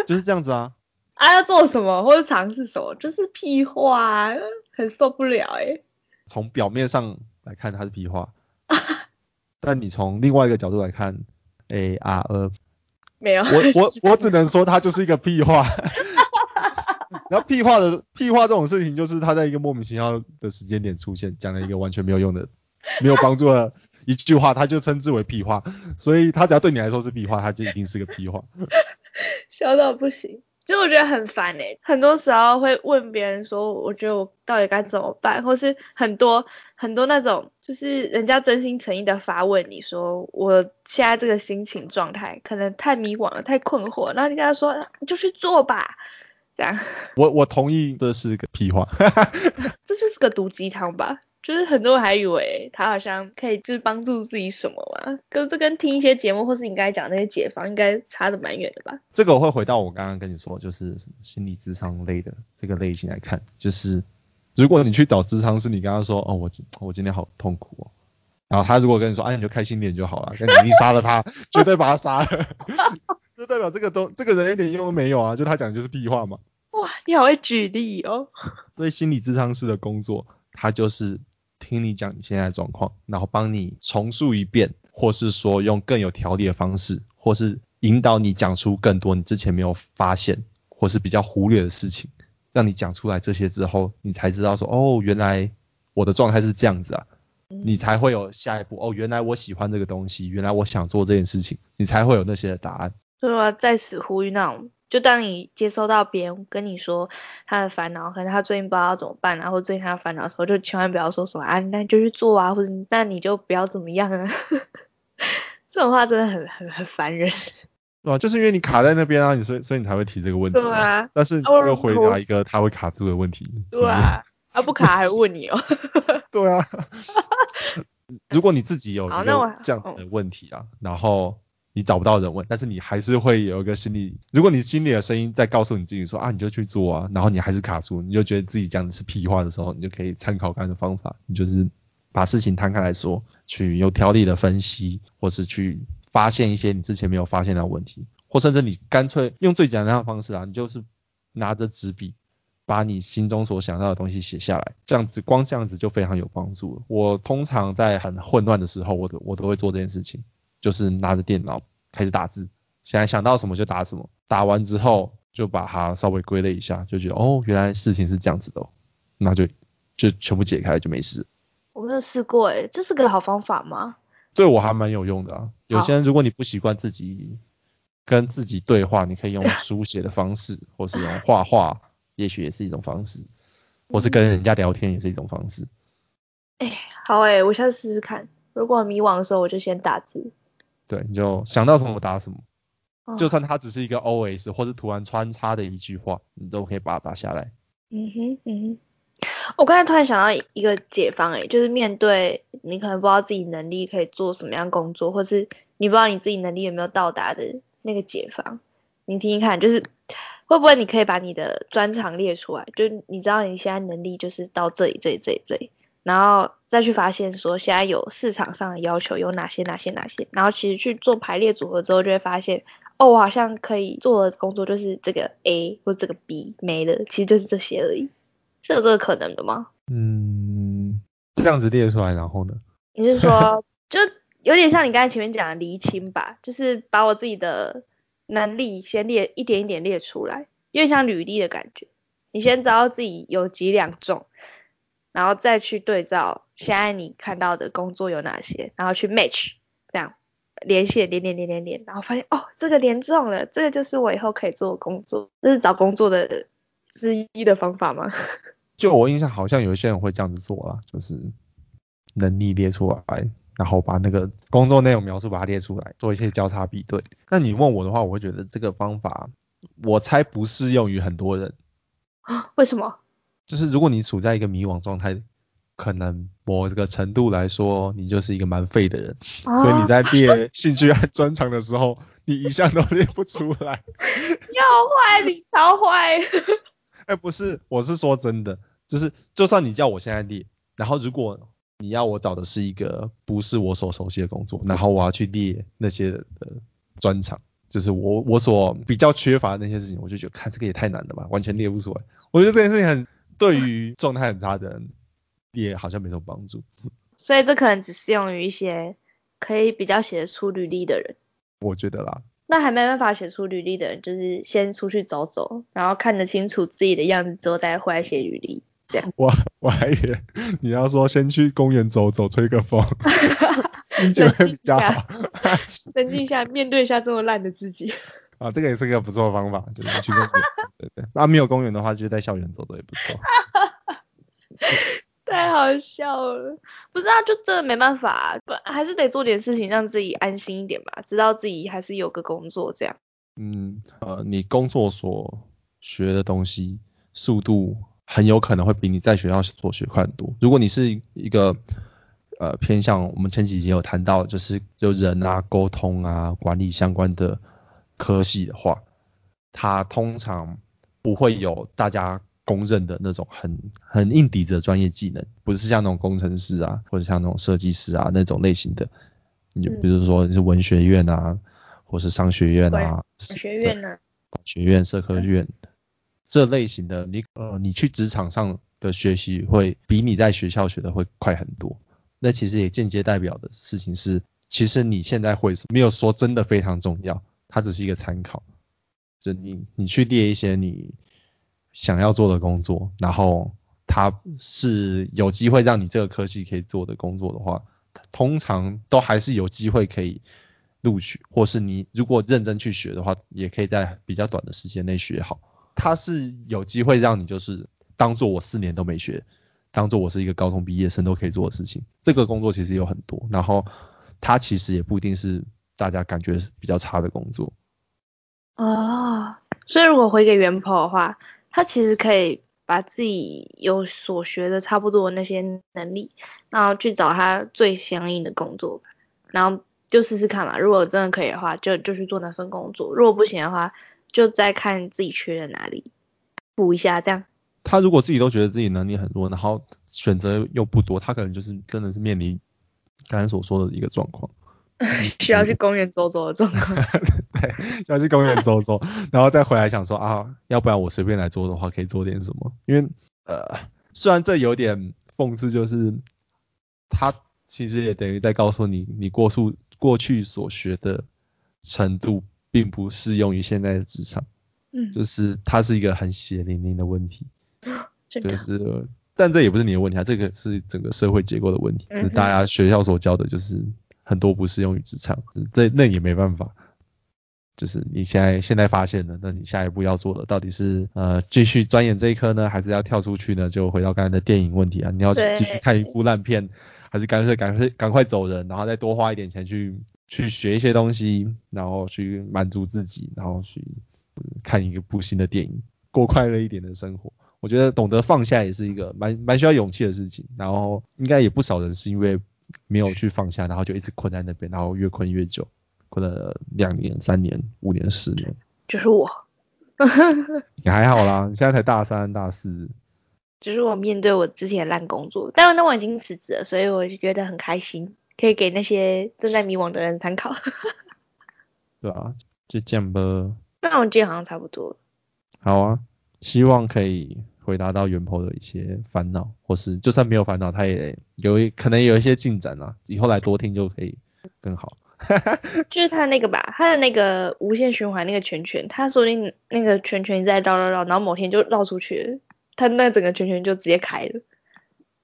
就是这样子啊。啊，要做什么或者尝试什么，就是屁话，很受不了哎。从表面上来看，它是屁话，但你从另外一个角度来看，哎啊呃，没有，我我我只能说它就是一个屁话。然后屁话的屁话这种事情，就是他在一个莫名其妙的时间点出现，讲了一个完全没有用的、没有帮助的一句话，他就称之为屁话。所以他只要对你来说是屁话，他就一定是个屁话。笑到不行。就我觉得很烦哎，很多时候会问别人说，我觉得我到底该怎么办，或是很多很多那种，就是人家真心诚意的发问你说，我现在这个心情状态可能太迷惘了，太困惑，然后你跟他说，你就去做吧，这样。我我同意这是个屁话，这就是个毒鸡汤吧。就是很多人还以为他好像可以就是帮助自己什么嘛，跟这跟听一些节目或是你刚才讲那些解放应该差的蛮远的吧？这个我会回到我刚刚跟你说，就是心理智商类的这个类型来看，就是如果你去找智商师，你跟他说哦我我今天好痛苦哦，然后他如果跟你说哎你就开心点就好了，那你一杀了他，绝对把他杀了，就代表这个都这个人一点用都没有啊，就他讲的就是屁话嘛。哇，你好会举例哦。所以心理智商师的工作，他就是。听你讲你现在的状况，然后帮你重述一遍，或是说用更有条理的方式，或是引导你讲出更多你之前没有发现或是比较忽略的事情，让你讲出来这些之后，你才知道说哦，原来我的状态是这样子啊，你才会有下一步哦，原来我喜欢这个东西，原来我想做这件事情，你才会有那些答案。所以我要在此呼吁那种。就当你接收到别人跟你说他的烦恼，可能他最近不知道怎么办，然后最近他烦恼的时候，就千万不要说什么啊，那就去做啊，或者那你就不要怎么样啊，这种话真的很很很烦人。对啊，就是因为你卡在那边啊，你所以所以你才会提这个问题。对啊。但是又回答一个他会卡住的问题。对啊。他不卡还问你哦。对啊。如果你自己有一个这样子的问题啊，然后。你找不到人问，但是你还是会有一个心理，如果你心里的声音在告诉你自己说啊，你就去做啊，然后你还是卡住，你就觉得自己讲的是屁话的时候，你就可以参考刚才的方法，你就是把事情摊开来说，去有条理的分析，或是去发现一些你之前没有发现的问题，或甚至你干脆用最简单的方式啊，你就是拿着纸笔，把你心中所想到的东西写下来，这样子光这样子就非常有帮助了。我通常在很混乱的时候，我都我都会做这件事情。就是拿着电脑开始打字，现在想到什么就打什么，打完之后就把它稍微归类一下，就觉得哦，原来事情是这样子的，那就就全部解开就没事。我没有试过诶，这是个好方法吗？对我还蛮有用的啊。有些人如果你不习惯自己跟自己对话，你可以用 书写的方式，或是用画画，也许也是一种方式，或是跟人家聊天也是一种方式。哎，好诶，我下次试试看。如果迷惘的时候，我就先打字。对，你就想到什么打什么，就算它只是一个 O S 或是突然穿插的一句话，你都可以把它打下来。嗯哼，嗯哼。我刚才突然想到一个解方，诶，就是面对你可能不知道自己能力可以做什么样工作，或是你不知道你自己能力有没有到达的那个解方，你听听看，就是会不会你可以把你的专长列出来，就你知道你现在能力就是到这里，这里，这里，这里。然后再去发现说现在有市场上的要求有哪些哪些哪些，然后其实去做排列组合之后就会发现，哦，我好像可以做的工作就是这个 A 或这个 B 没了，其实就是这些而已，是有这个可能的吗？嗯，这样子列出来，然后呢？你是说就有点像你刚才前面讲的厘清吧，就是把我自己的能力先列一点一点列出来，有点像履历的感觉，你先知道自己有几两重。然后再去对照现在你看到的工作有哪些，然后去 match 这样连线连连连连连，然后发现哦这个连中了，这个就是我以后可以做的工作，这是找工作的之一的方法吗？就我印象好像有一些人会这样子做啦，就是能力列出来，然后把那个工作内容描述把它列出来，做一些交叉比对。那你问我的话，我会觉得这个方法，我猜不适用于很多人。啊为什么？就是如果你处在一个迷惘状态，可能某个程度来说，你就是一个蛮废的人，所以你在列兴趣和专长的时候，你一项都列不出来。要坏，你超坏。哎，不是，我是说真的，就是就算你叫我现在列，然后如果你要我找的是一个不是我所熟悉的工作，然后我要去列那些的专长，就是我我所比较缺乏的那些事情，我就觉得看这个也太难了吧，完全列不出来。我觉得这件事情很对于状态很差的人也好像没什么帮助。所以这可能只适用于一些可以比较写得出履历的人。我觉得啦。那还没办法写出履历的人，就是先出去走走，然后看得清楚自己的样子之后再回来写履历。这样。我我还以为你要说先去公园走走，吹个风，心情会比较好。冷静一下，面对一下这么烂的自己。啊，这个也是个不错的方法，就是去公园。对 对。那没有公园的话，就是在校园走走也不错。太好笑了，不是啊，就真的没办法，不还是得做点事情让自己安心一点吧，知道自己还是有个工作这样。嗯，呃，你工作所学的东西速度很有可能会比你在学校所学快很多。如果你是一个呃偏向我们前几集有谈到，就是就人啊沟通啊管理相关的科系的话，它通常不会有大家。公认的那种很很硬底子的专业技能，不是像那种工程师啊，或者像那种设计师啊那种类型的，你就比如说你是文学院啊，或是商学院啊，学院呢，学院、社科院这类型的，你呃你去职场上的学习会比你在学校学的会快很多。那其实也间接代表的事情是，其实你现在会没有说真的非常重要，它只是一个参考。就你你去列一些你。想要做的工作，然后它是有机会让你这个科系可以做的工作的话，通常都还是有机会可以录取，或是你如果认真去学的话，也可以在比较短的时间内学好。它是有机会让你就是当做我四年都没学，当做我是一个高中毕业生都可以做的事情。这个工作其实有很多，然后它其实也不一定是大家感觉比较差的工作。哦，所以如果回给元跑的话。他其实可以把自己有所学的差不多那些能力，然后去找他最相应的工作，然后就试试看嘛。如果真的可以的话，就就去做那份工作；如果不行的话，就再看自己缺在哪里，补一下这样。他如果自己都觉得自己能力很弱，然后选择又不多，他可能就是真的是面临刚才所说的一个状况。需要去公园走走的状况。对，需要去公园走走，然后再回来想说啊，要不然我随便来做的话，可以做点什么？因为呃，虽然这有点讽刺，就是他其实也等于在告诉你，你过去过去所学的程度，并不适用于现在的职场。嗯，就是它是一个很血淋淋的问题。就是，但这也不是你的问题啊，这个是整个社会结构的问题，就是大家学校所教的就是。很多不适用于职场，这那也没办法。就是你现在现在发现了，那你下一步要做的到底是呃继续钻研这一科呢，还是要跳出去呢？就回到刚才的电影问题啊，你要继续看一部烂片，还是干脆赶快赶快走人，然后再多花一点钱去去学一些东西，然后去满足自己，然后去看一个部新的电影，过快乐一点的生活。我觉得懂得放下也是一个蛮蛮需要勇气的事情，然后应该也不少人是因为。没有去放下，然后就一直困在那边，然后越困越久，困了两年、三年、五年、十年。就是我。你还好啦，你现在才大三、大四。就是我面对我之前的烂工作，但是那我已经辞职了，所以我就觉得很开心，可以给那些正在迷惘的人参考。对啊，就这样吧。那我今天好像差不多。好啊，希望可以。回答到元婆的一些烦恼，或是就算没有烦恼，他也有可能有一些进展啊，以后来多听就可以更好。就是他那个吧，他的那个无限循环那个圈圈，他说不定那个圈圈在绕绕绕，然后某天就绕出去了，他那整个圈圈就直接开了。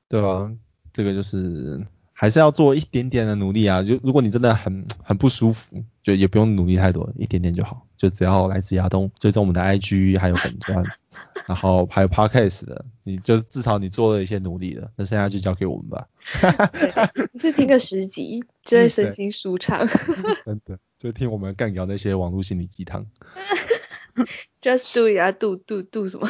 对啊，这个就是还是要做一点点的努力啊，就如果你真的很很不舒服，就也不用努力太多，一点点就好，就只要来自亚东追踪我们的 IG 还有粉钻。然后还有 podcast 的，你就至少你做了一些努力了，那剩下就交给我们吧。一次听个十集，就会身心舒畅。真的，就听我们干掉那些网络心理鸡汤。Just do it 啊，do do do 什么？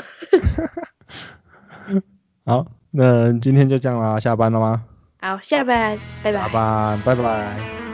好，那今天就这样啦，下班了吗？好，下班，拜拜。下班，拜拜。